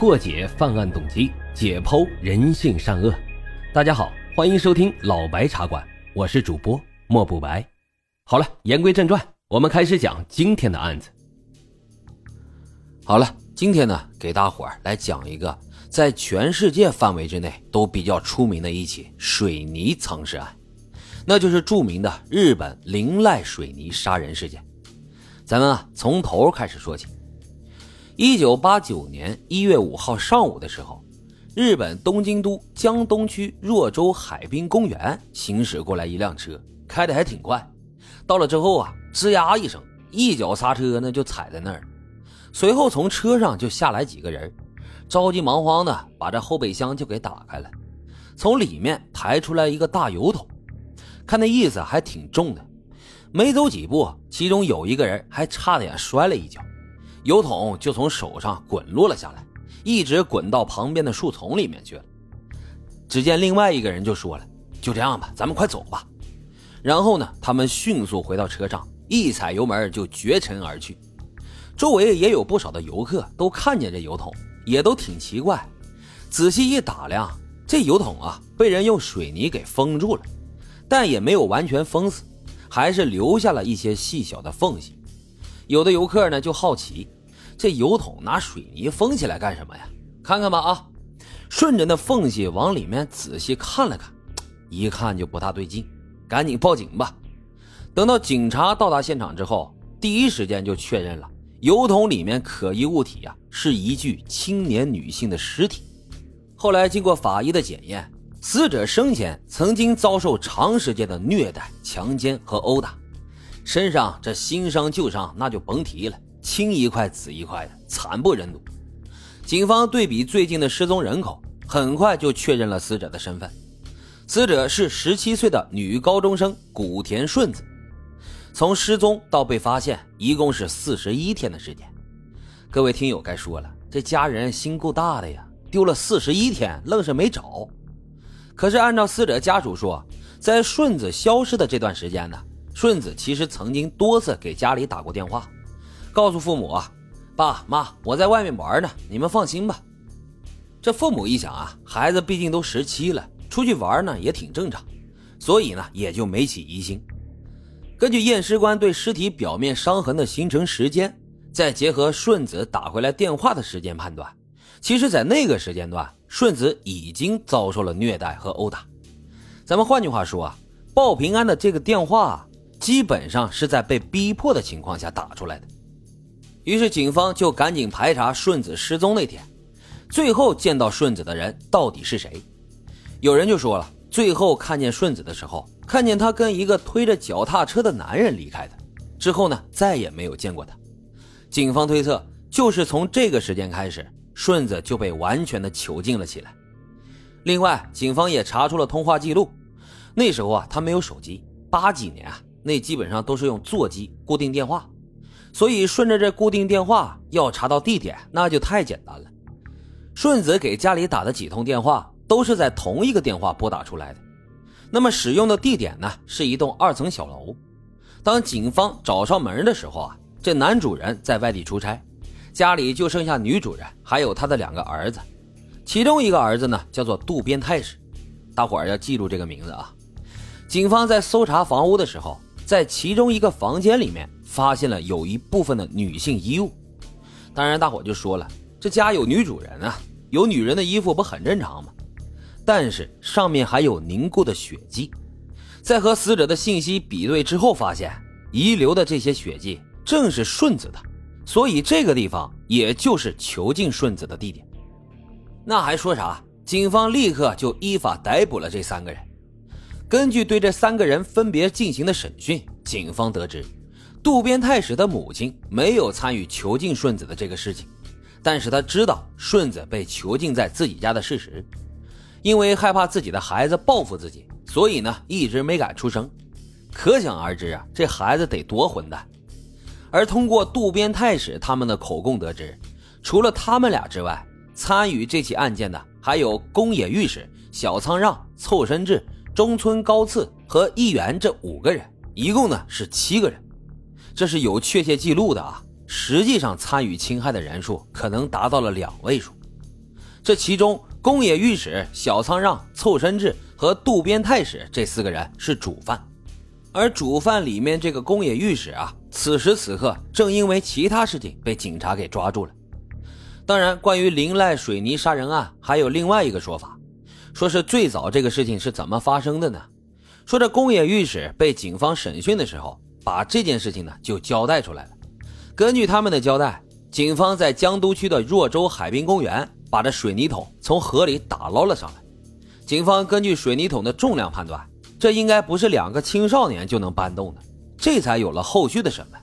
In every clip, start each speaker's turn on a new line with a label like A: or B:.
A: 破解犯案动机，解剖人性善恶。大家好，欢迎收听老白茶馆，我是主播莫不白。好了，言归正传，我们开始讲今天的案子。
B: 好了，今天呢，给大伙儿来讲一个在全世界范围之内都比较出名的一起水泥藏尸案，那就是著名的日本铃濑水泥杀人事件。咱们啊，从头开始说起。一九八九年一月五号上午的时候，日本东京都江东区若州海滨公园行驶过来一辆车，开的还挺快。到了之后啊，吱呀一声，一脚刹车呢就踩在那儿。随后从车上就下来几个人，着急忙慌的把这后备箱就给打开了，从里面抬出来一个大油桶，看那意思还挺重的。没走几步，其中有一个人还差点摔了一跤。油桶就从手上滚落了下来，一直滚到旁边的树丛里面去了。只见另外一个人就说了：“就这样吧，咱们快走吧。”然后呢，他们迅速回到车上，一踩油门就绝尘而去。周围也有不少的游客都看见这油桶，也都挺奇怪。仔细一打量，这油桶啊被人用水泥给封住了，但也没有完全封死，还是留下了一些细小的缝隙。有的游客呢就好奇，这油桶拿水泥封起来干什么呀？看看吧啊！顺着那缝隙往里面仔细看了看，一看就不大对劲，赶紧报警吧。等到警察到达现场之后，第一时间就确认了油桶里面可疑物体呀是一具青年女性的尸体。后来经过法医的检验，死者生前曾经遭受长时间的虐待、强奸和殴打。身上这新伤旧伤那就甭提了，青一块紫一块的，惨不忍睹。警方对比最近的失踪人口，很快就确认了死者的身份。死者是十七岁的女高中生古田顺子。从失踪到被发现，一共是四十一天的时间。各位听友该说了，这家人心够大的呀，丢了四十一天，愣是没找。可是按照死者家属说，在顺子消失的这段时间呢？顺子其实曾经多次给家里打过电话，告诉父母啊，爸妈，我在外面玩呢，你们放心吧。这父母一想啊，孩子毕竟都十七了，出去玩呢也挺正常，所以呢也就没起疑心。根据验尸官对尸体表面伤痕的形成时间，再结合顺子打回来电话的时间判断，其实，在那个时间段，顺子已经遭受了虐待和殴打。咱们换句话说啊，报平安的这个电话。基本上是在被逼迫的情况下打出来的，于是警方就赶紧排查顺子失踪那天，最后见到顺子的人到底是谁？有人就说了，最后看见顺子的时候，看见他跟一个推着脚踏车的男人离开的，之后呢再也没有见过他。警方推测，就是从这个时间开始，顺子就被完全的囚禁了起来。另外，警方也查出了通话记录，那时候啊他没有手机，八几年啊。那基本上都是用座机固定电话，所以顺着这固定电话要查到地点，那就太简单了。顺子给家里打的几通电话都是在同一个电话拨打出来的，那么使用的地点呢是一栋二层小楼。当警方找上门的时候啊，这男主人在外地出差，家里就剩下女主人还有他的两个儿子，其中一个儿子呢叫做渡边太史，大伙儿要记住这个名字啊。警方在搜查房屋的时候。在其中一个房间里面，发现了有一部分的女性衣物。当然，大伙就说了，这家有女主人啊，有女人的衣服不很正常吗？但是上面还有凝固的血迹，在和死者的信息比对之后，发现遗留的这些血迹正是顺子的，所以这个地方也就是囚禁顺子的地点。那还说啥？警方立刻就依法逮捕了这三个人。根据对这三个人分别进行的审讯，警方得知，渡边太史的母亲没有参与囚禁顺子的这个事情，但是他知道顺子被囚禁在自己家的事实，因为害怕自己的孩子报复自己，所以呢一直没敢出声。可想而知啊，这孩子得多混蛋。而通过渡边太史他们的口供得知，除了他们俩之外，参与这起案件的还有宫野御史、小仓让、凑身志。中村高次和议员这五个人，一共呢是七个人，这是有确切记录的啊。实际上参与侵害的人数可能达到了两位数。这其中，宫野御史、小仓让、凑身志和渡边太史这四个人是主犯，而主犯里面这个宫野御史啊，此时此刻正因为其他事情被警察给抓住了。当然，关于林濑水泥杀人案，还有另外一个说法，说是最早这个事情是怎么发生的呢？说这宫野御史被警方审讯的时候，把这件事情呢就交代出来了。根据他们的交代，警方在江都区的若州海滨公园把这水泥桶从河里打捞了上来。警方根据水泥桶的重量判断，这应该不是两个青少年就能搬动的，这才有了后续的审问，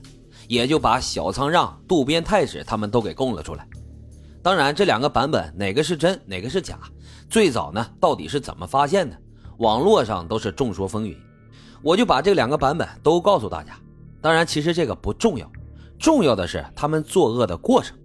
B: 也就把小仓让、渡边太史他们都给供了出来。当然，这两个版本哪个是真，哪个是假？最早呢，到底是怎么发现的？网络上都是众说纷纭。我就把这两个版本都告诉大家。当然，其实这个不重要，重要的是他们作恶的过程。